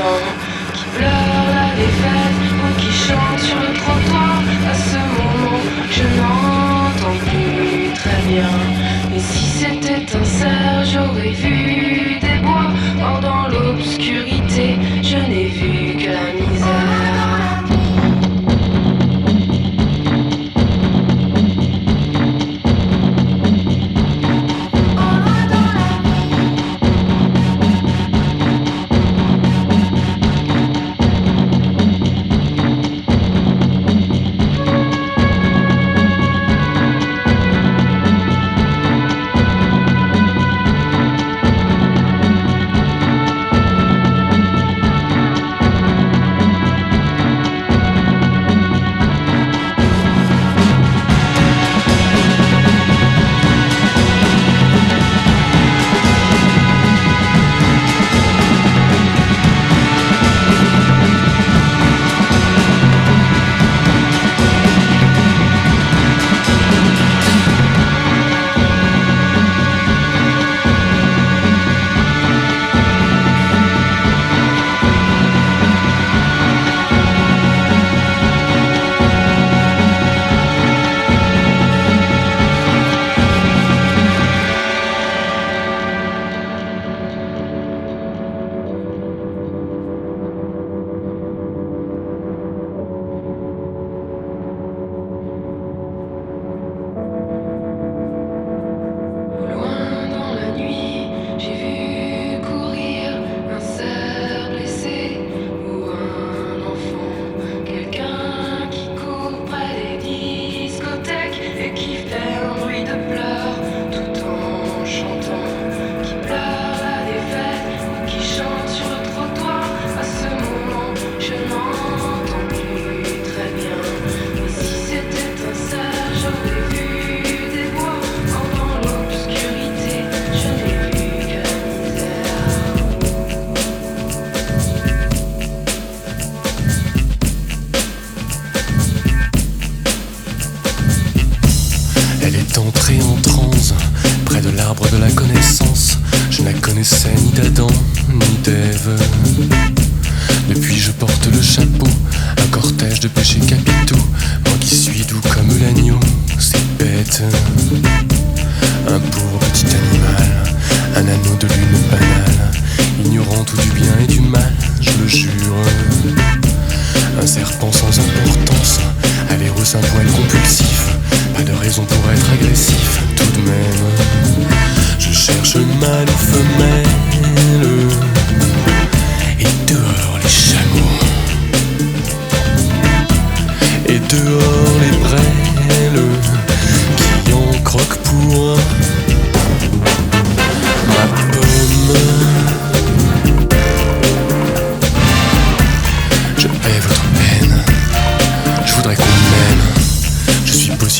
en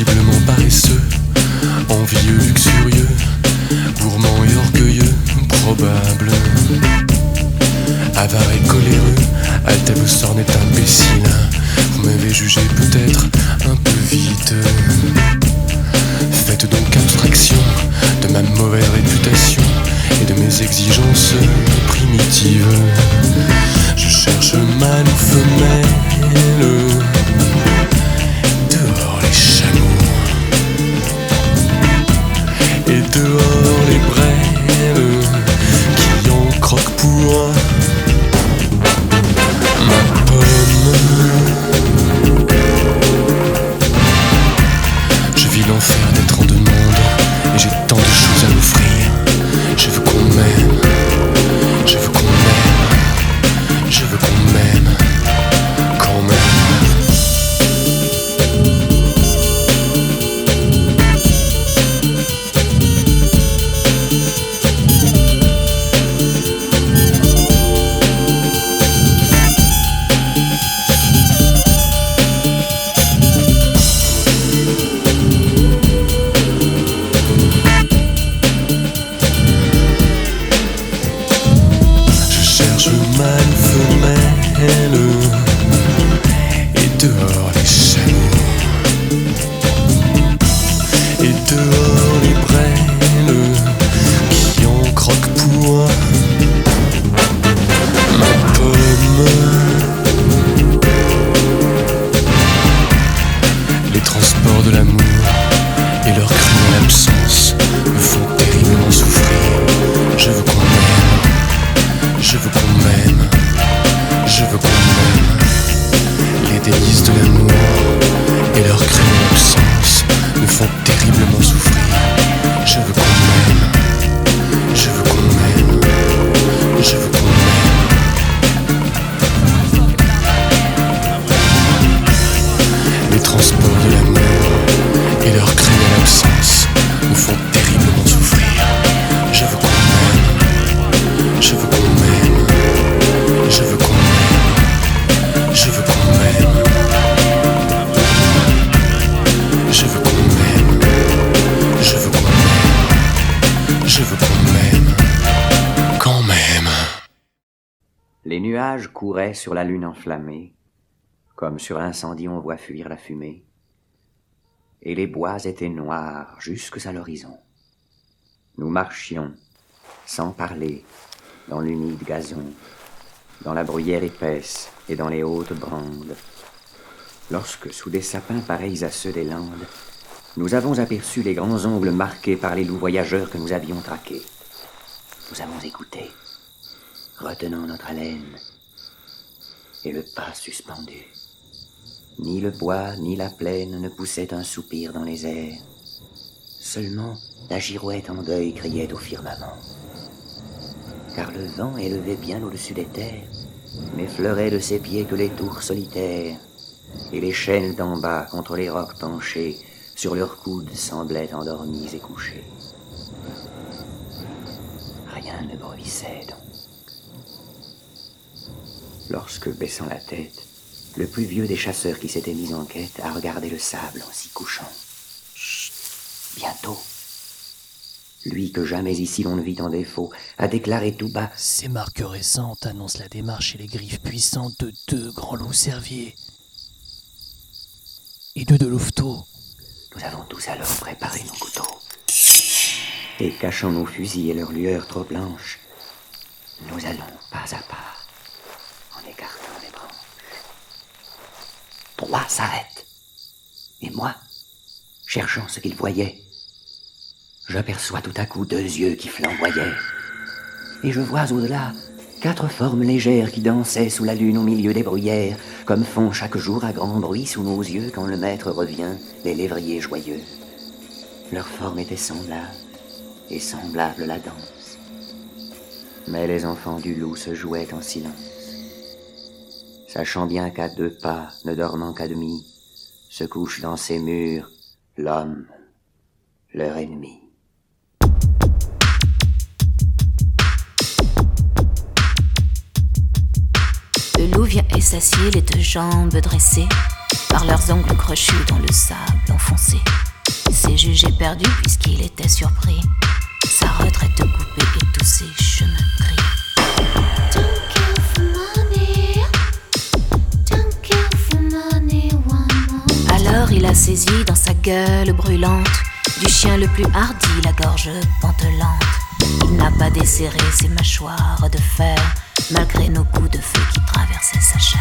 Possiblement paresseux, Les transports de l'amour Et leur cruelle absence Me font terriblement souffrir Je veux qu'on m'aime je veux qu'on m'aime, je veux qu'on m'aime. Les délices de l'amour et leur cruelle absence me font terriblement souffrir. Je veux qu'on couraient sur la lune enflammée, comme sur l'incendie on voit fuir la fumée, et les bois étaient noirs jusque à l'horizon. Nous marchions, sans parler, dans l'humide gazon, dans la bruyère épaisse et dans les hautes brandes, lorsque, sous des sapins pareils à ceux des landes, nous avons aperçu les grands ongles marqués par les loups voyageurs que nous avions traqués. Nous avons écouté, retenant notre haleine, et le pas suspendu. Ni le bois ni la plaine ne poussaient un soupir dans les airs. Seulement la girouette en deuil criait au firmament. Car le vent élevé bien au-dessus des terres n'effleurait de ses pieds que les tours solitaires, et les chaînes d'en bas contre les rocs penchés sur leurs coudes semblaient endormis et couchés. Rien ne bruissait donc. Lorsque, baissant la tête, le plus vieux des chasseurs qui s'était mis en quête a regardé le sable en s'y couchant. Chut, bientôt. Lui que jamais ici l'on ne vit en défaut, a déclaré tout bas Ces marques récentes annoncent la démarche et les griffes puissantes de deux grands loups cerviers et deux de louveteaux. Nous avons tous alors préparé nos couteaux. Et cachant nos fusils et leurs lueurs trop blanches, nous allons pas à pas, en écartant les branches. Droit s'arrête. Et moi, cherchant ce qu'il voyait, j'aperçois tout à coup deux yeux qui flamboyaient. Et je vois au-delà quatre formes légères qui dansaient sous la lune au milieu des bruyères, comme font chaque jour à grand bruit sous nos yeux quand le maître revient, les lévriers joyeux. Leurs formes étaient semblables, et semblable la danse. Mais les enfants du loup se jouaient en silence, sachant bien qu'à deux pas, ne dormant qu'à demi, se couche dans ces murs l'homme, leur ennemi. Le loup vient et s'assied, les deux jambes dressées, par leurs ongles crochus dans le sable enfoncé. Il s'est jugé perdu puisqu'il était surpris. Sa retraite coupée et tous ses chemins gris. Il a saisi dans sa gueule brûlante du chien le plus hardi la gorge pantelante. Il n'a pas desserré ses mâchoires de fer malgré nos coups de feu qui traversaient sa chair.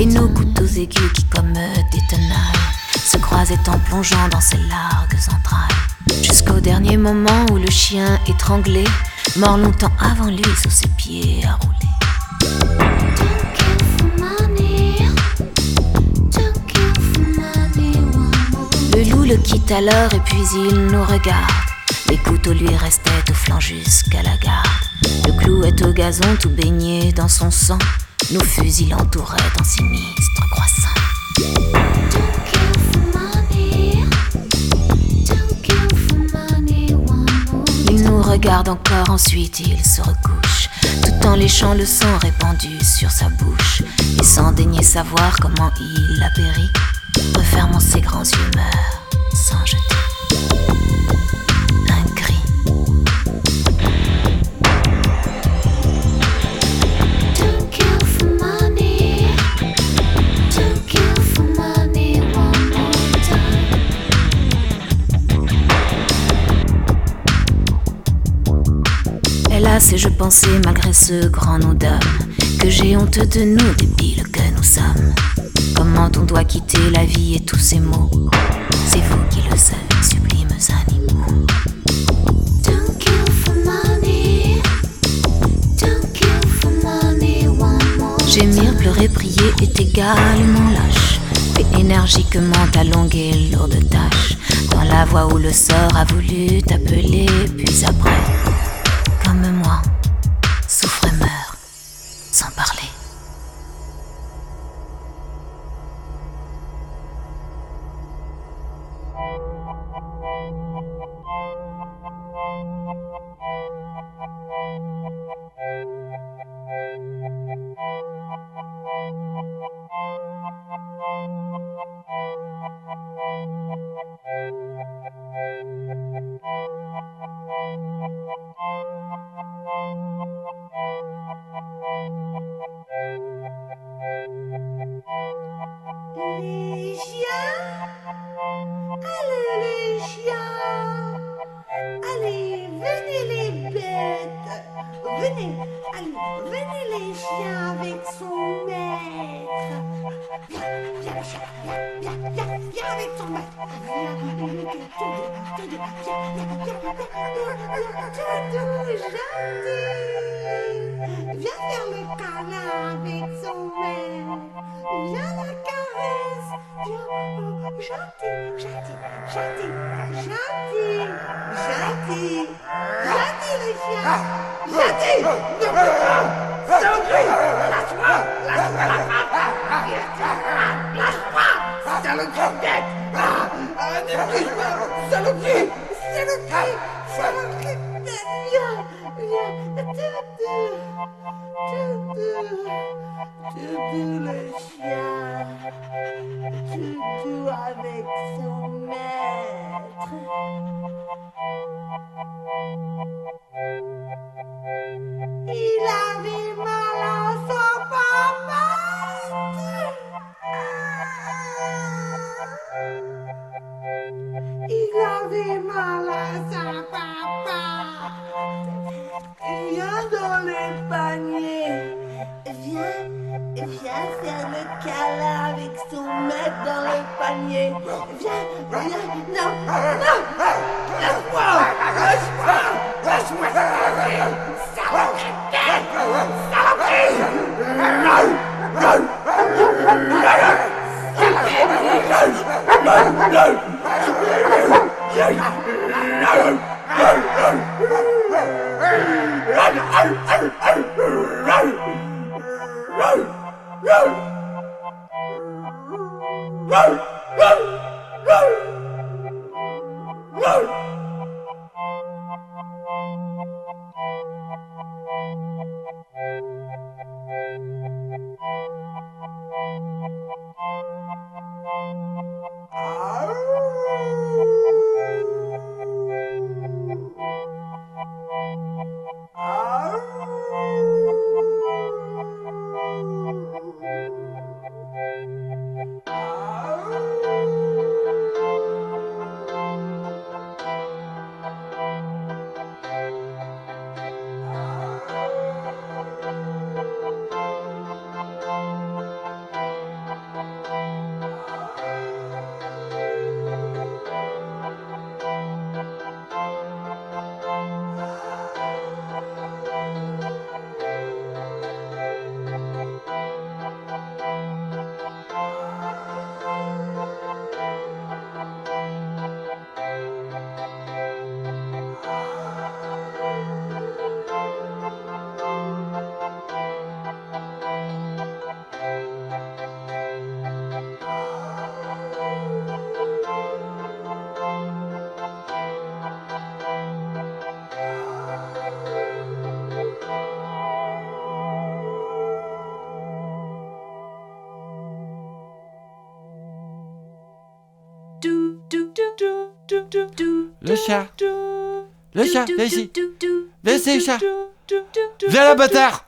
Et nos couteaux aigus qui comme des tenailles se croisaient en plongeant dans ses largues entrailles. Jusqu'au dernier moment où le chien étranglé, mort longtemps avant lui sous ses pieds à rouler. Le loup le quitte alors et puis il nous regarde. Les couteaux lui restaient au flanc jusqu'à la garde. Le clou est au gazon tout baigné dans son sang. Nos fusils l'entouraient dans sinistre croissant. Regarde encore, ensuite il se recouche, tout en léchant le sang répandu sur sa bouche, et sans daigner savoir comment il a péri, refermant ses grands yeux sans jeter Et je pensais malgré ce grand nom d'homme que j'ai honte de nous, débiles que nous sommes. Comment on doit quitter la vie et tous ces mots? C'est vous qui le savez, sublimes animaux. Gémir, pleurer, prier est également lâche. Et énergiquement ta longue et lourde tâche. Dans la voie où le sort a voulu t'appeler, puis après, comme moi, souffre et meurt, sans parler. Maître. Il avait chat. Le chat, viens ici. Viens ici, chat. Viens là, bâtard.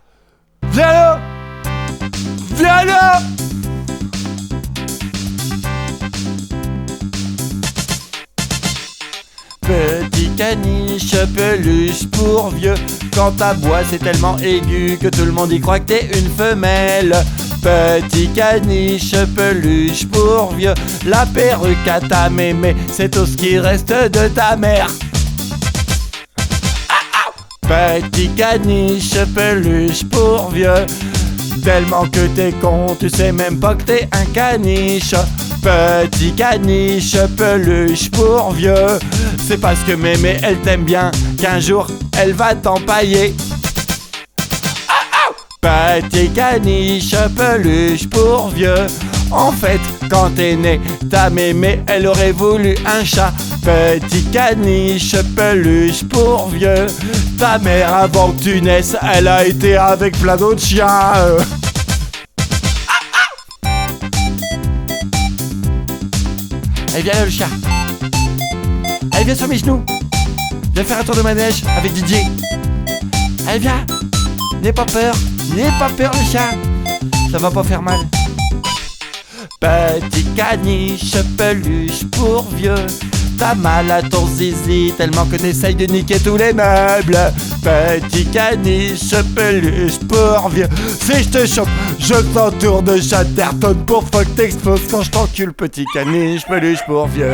Viens là. Viens là. Petit caniche, peluche pour vieux. Quand ta voix c'est tellement aigu que tout le monde y croit que t'es une femelle. Petit caniche, peluche pour vieux. La perruque à ta mémé, c'est tout ce qui reste de ta mère. Petit caniche, peluche pour vieux. Tellement que t'es con, tu sais même pas que t'es un caniche. Petit caniche, peluche pour vieux. C'est parce que mémé elle t'aime bien qu'un jour elle va t'empailler. Petit caniche, peluche pour vieux. En fait, quand t'es né, ta mémé, elle aurait voulu un chat. Petit caniche, peluche pour vieux. Ta mère, avant que tu naisses, elle a été avec plein d'autres chiens. Allez, viens là, le chat. Allez, viens sur mes genoux. Viens faire un tour de manège avec Didier. Allez, viens. N'aie pas peur. N'aie pas peur, le chat. Ça va pas faire mal. Petit caniche, peluche pour vieux. T'as mal à ton zizi tellement que t'essayes de niquer tous les meubles. Petit caniche, peluche pour vieux. Si je te chope, je t'entoure de Chatterton pour fuck t'explose quand je t'encule. Petit caniche, peluche pour vieux.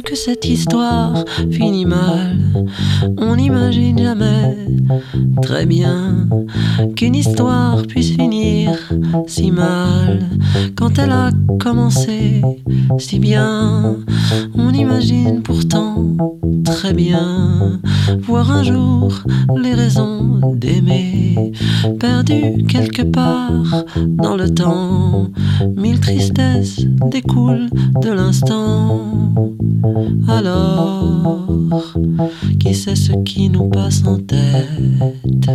Que cette histoire finit mal. On n'imagine jamais très bien qu'une histoire puisse finir si mal. Quand elle a commencé si bien, on imagine pourtant très bien voir un jour les raisons d'aimer perdues quelque part dans le temps. Mille tristesses découlent de l'instant. Alors, qui sait ce qui nous passe en tête?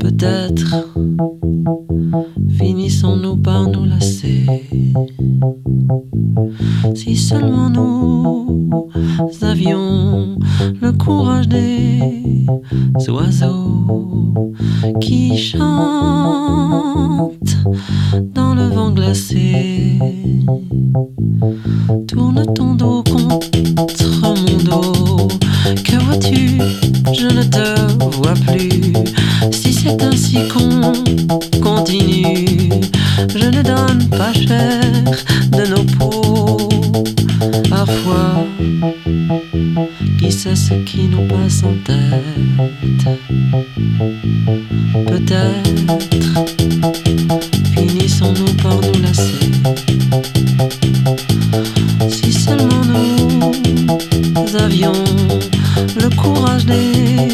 Peut-être finissons-nous par nous lasser. Si seulement nous avions le courage des oiseaux qui chantent dans le vent glacé. Tourne ton dos contre mon dos. Que vois-tu? Je ne te vois plus. Si c'est ainsi qu'on continue, je ne donne pas cher de nos peaux. Parfois, qui sait ce qui nous passe en tête? Peut-être le courage des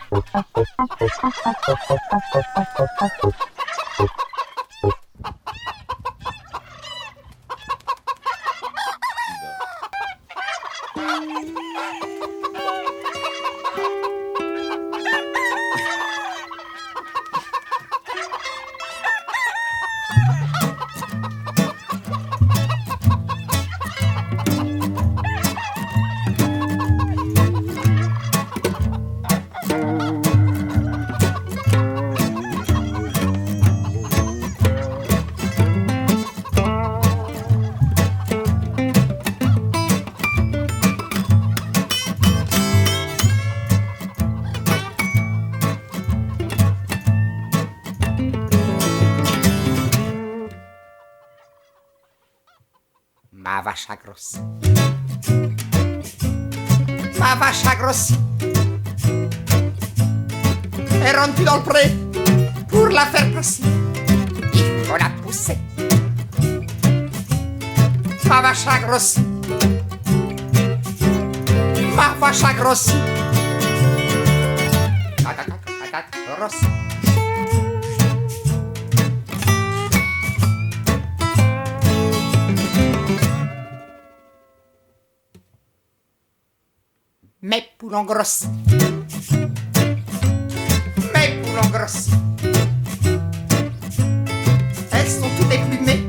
sont toutes éplumées,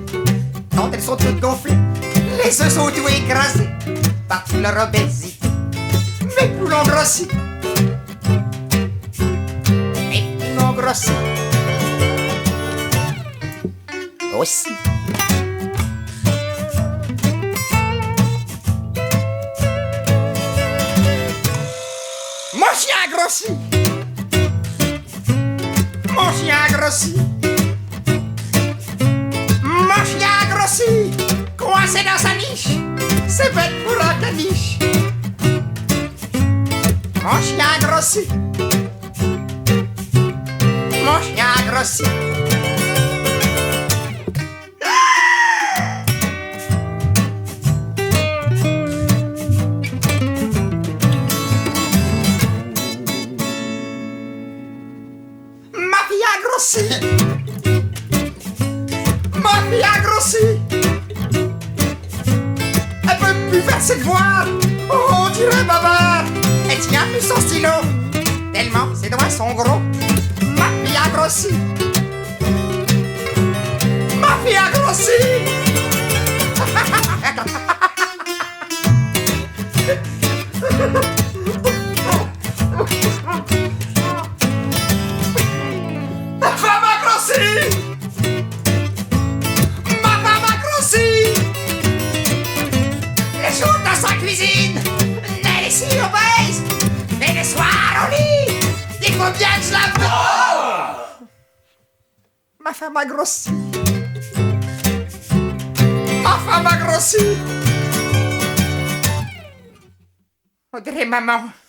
quand elles sont toutes gonflées, les œufs sont tout écrasés par toute leur obésité. Mes poules ont grossi, mes poules grossi aussi. 我们妈妈。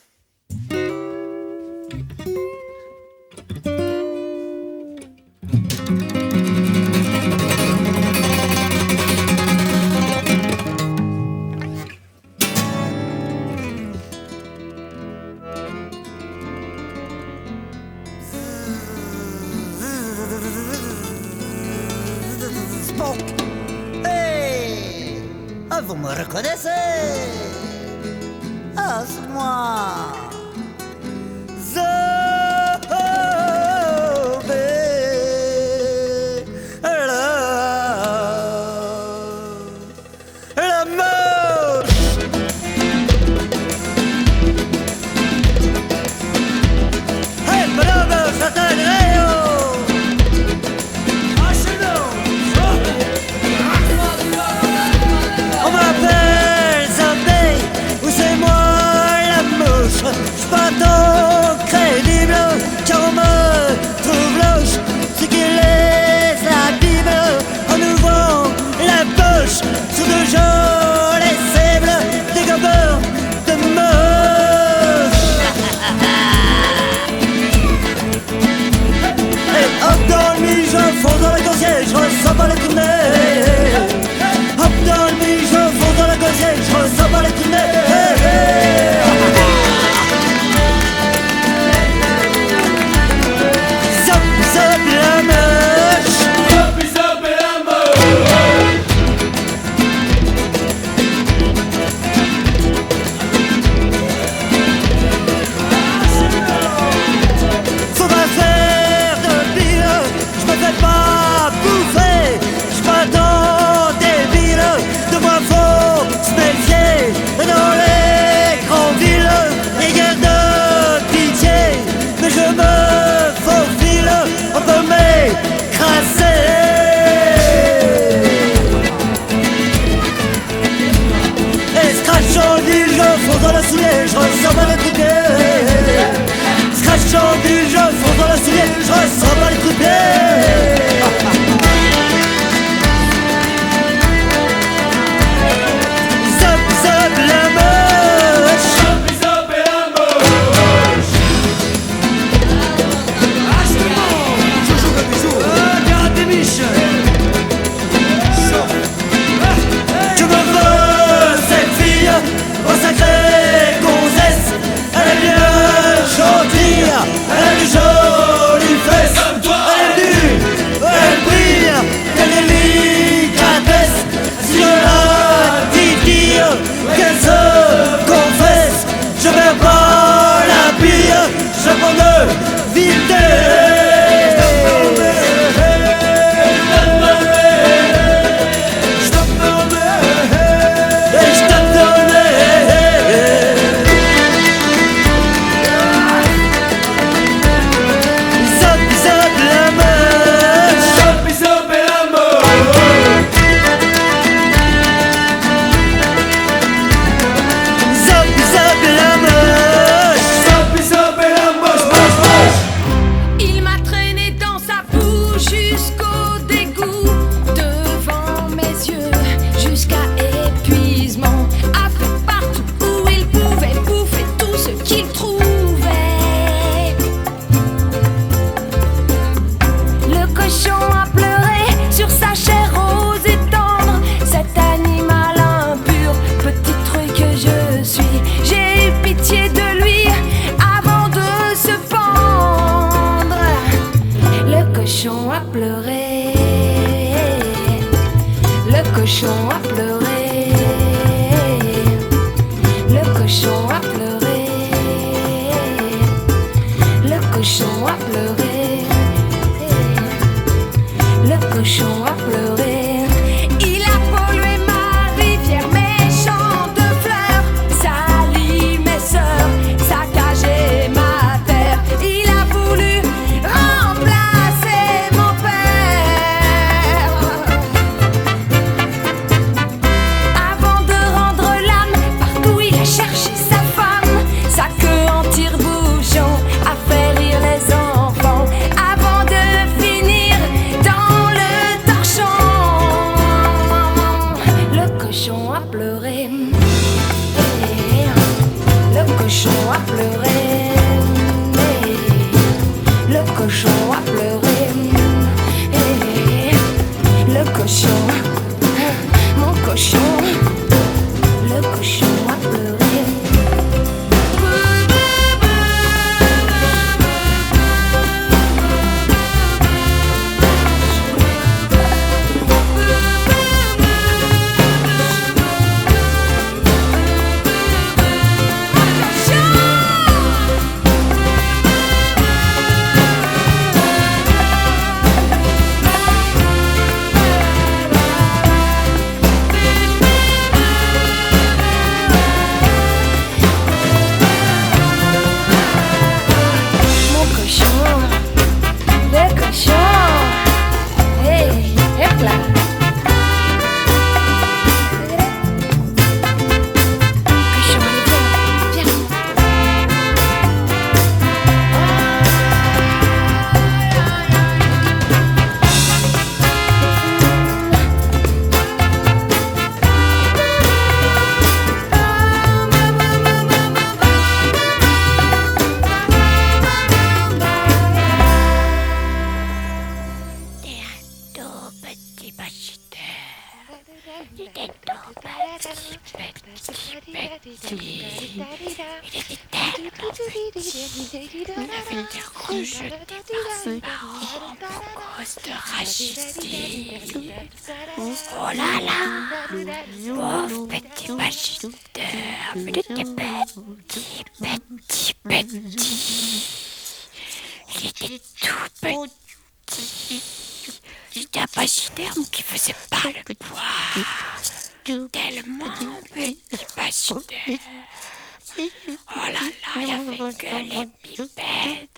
Il avait que les pipèdes.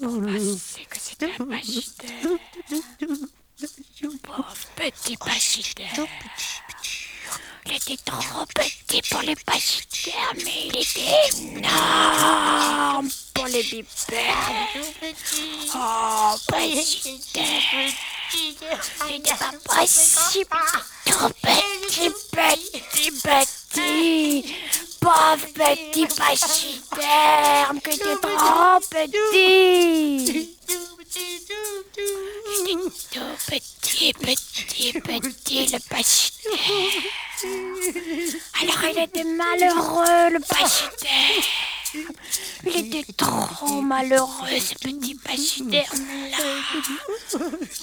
Pour penser que c'était un pachyderme. Pauvre petit pachyderme. Il était trop petit pour les pachydermes, mais il était énorme pour les bipèdes. Oh, pachyderme. C'était pas possible. Trop petit, petit, petit. Pauvre petit pachyderme, que t'es trop petit. Tout petit, petit, petit, le pachyderme. Alors il était malheureux, le pachyderme. Il était trop malheureux, ce petit pachyderme-là.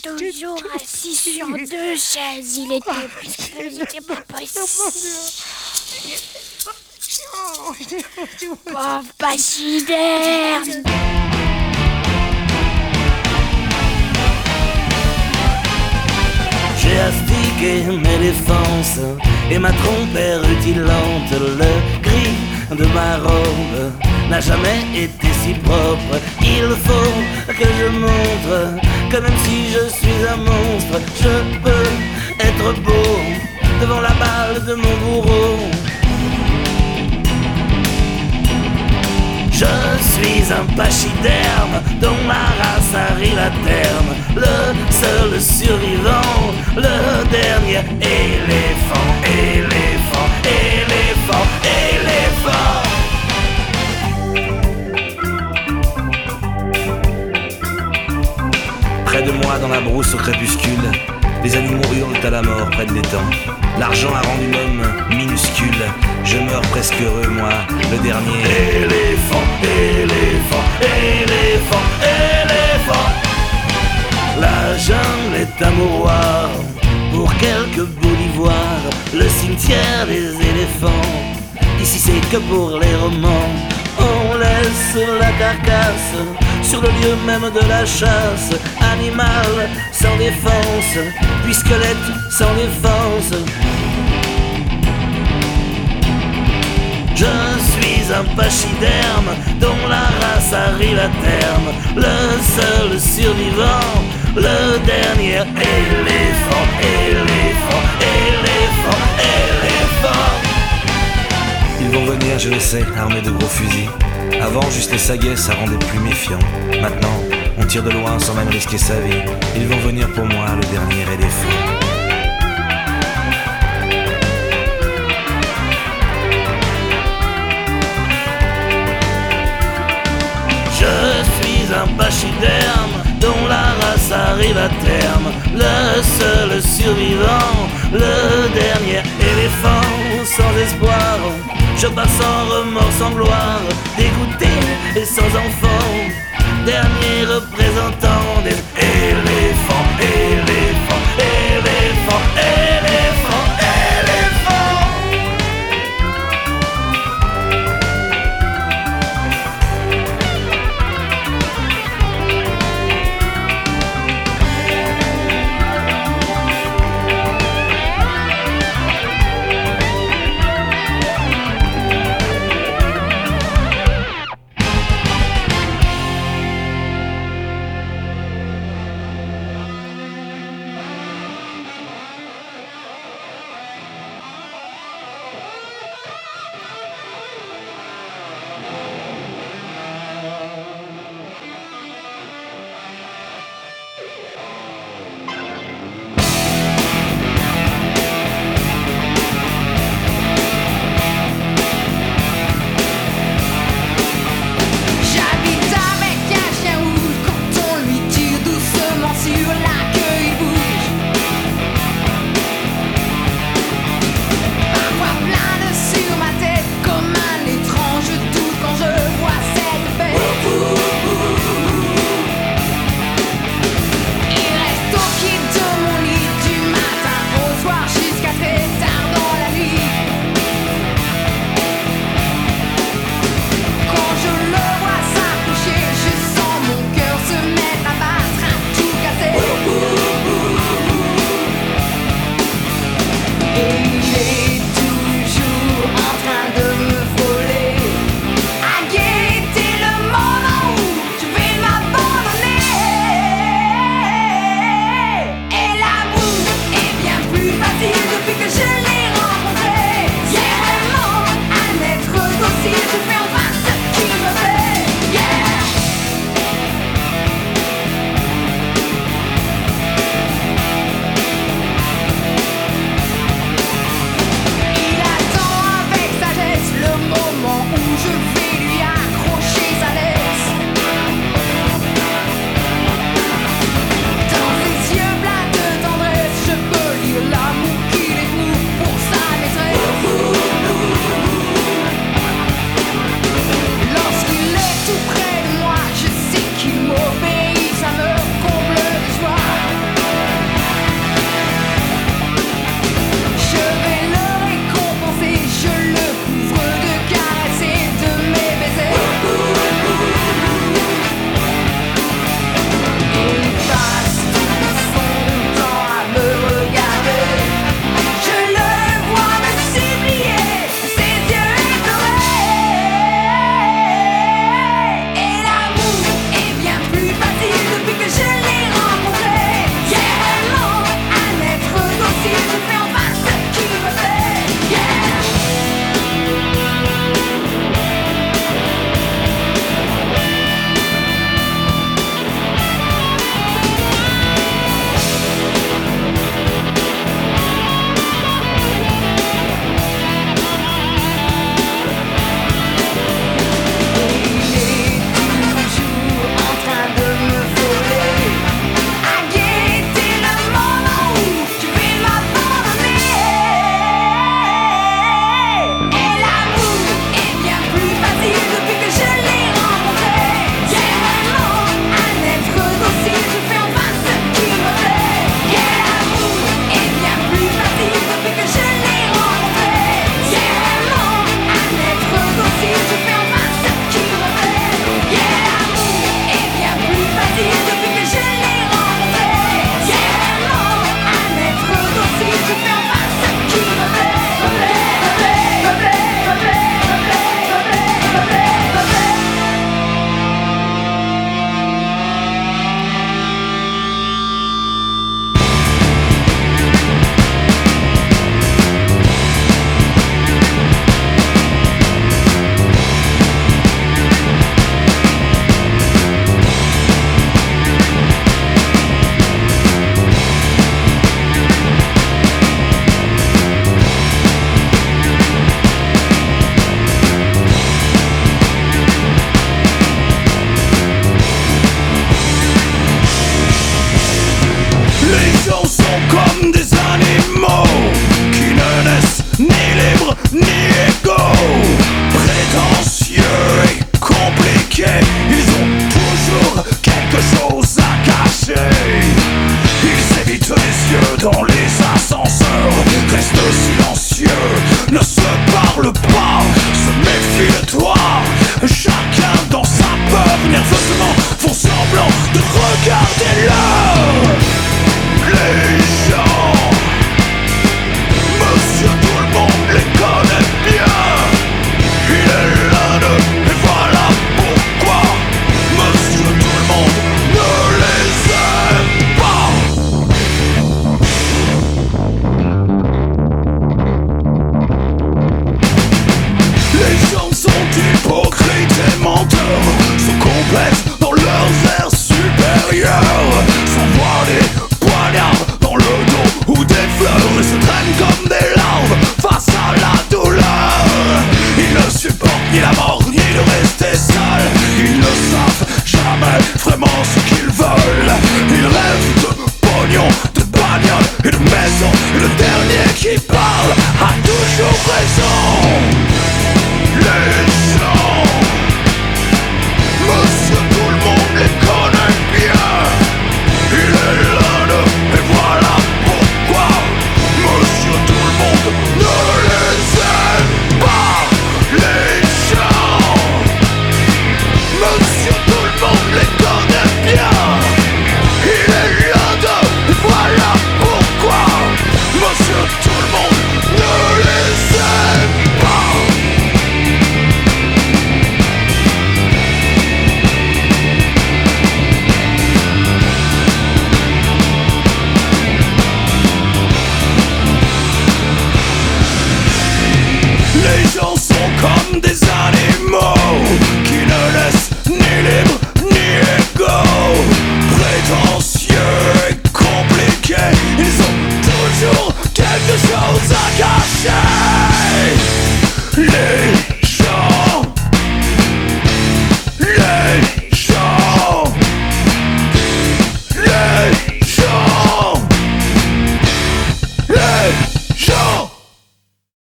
Toujours assis sur deux chaises, il était... Possible. Pauvre pachyderme. J'ai astiqué mes défenses et ma trompe rutilante. Le gris de ma robe n'a jamais été si propre. Il faut que je montre que même si je suis un monstre, je peux être beau devant la balle de mon bourreau. Je suis un pachyderme dont la race arrive à terme. Le seul survivant, le dernier éléphant, éléphant, éléphant, éléphant. Près de moi, dans la brousse au crépuscule, les animaux hurlent à la mort près de l'étang. L'argent a rendu l'homme minuscule. Je meurs presque heureux, moi, le dernier. Éléphant, éléphant, éléphant, éléphant. La jungle est un mouroir pour quelques bolivoires. Le cimetière des éléphants. Ici, c'est que pour les romans. On laisse la carcasse sur le lieu même de la chasse. Animal sans défense, puis squelette sans défense. Je suis un pachyderme dont la race arrive à terme. Le seul survivant, le dernier éléphant, éléphant, éléphant, éléphant. Ils vont venir, je le sais, armés de gros fusils. Avant, juste les saguets, ça rendait plus méfiant. Maintenant, de loin sans même risquer sa vie. Ils vont venir pour moi, le dernier éléphant. Je suis un pachyderme dont la race arrive à terme. Le seul survivant, le dernier éléphant sans espoir. Je passe sans remords, sans gloire, dégoûté et sans enfant. Dernier représentant des éléphants, éléphants, éléphants, éléphants.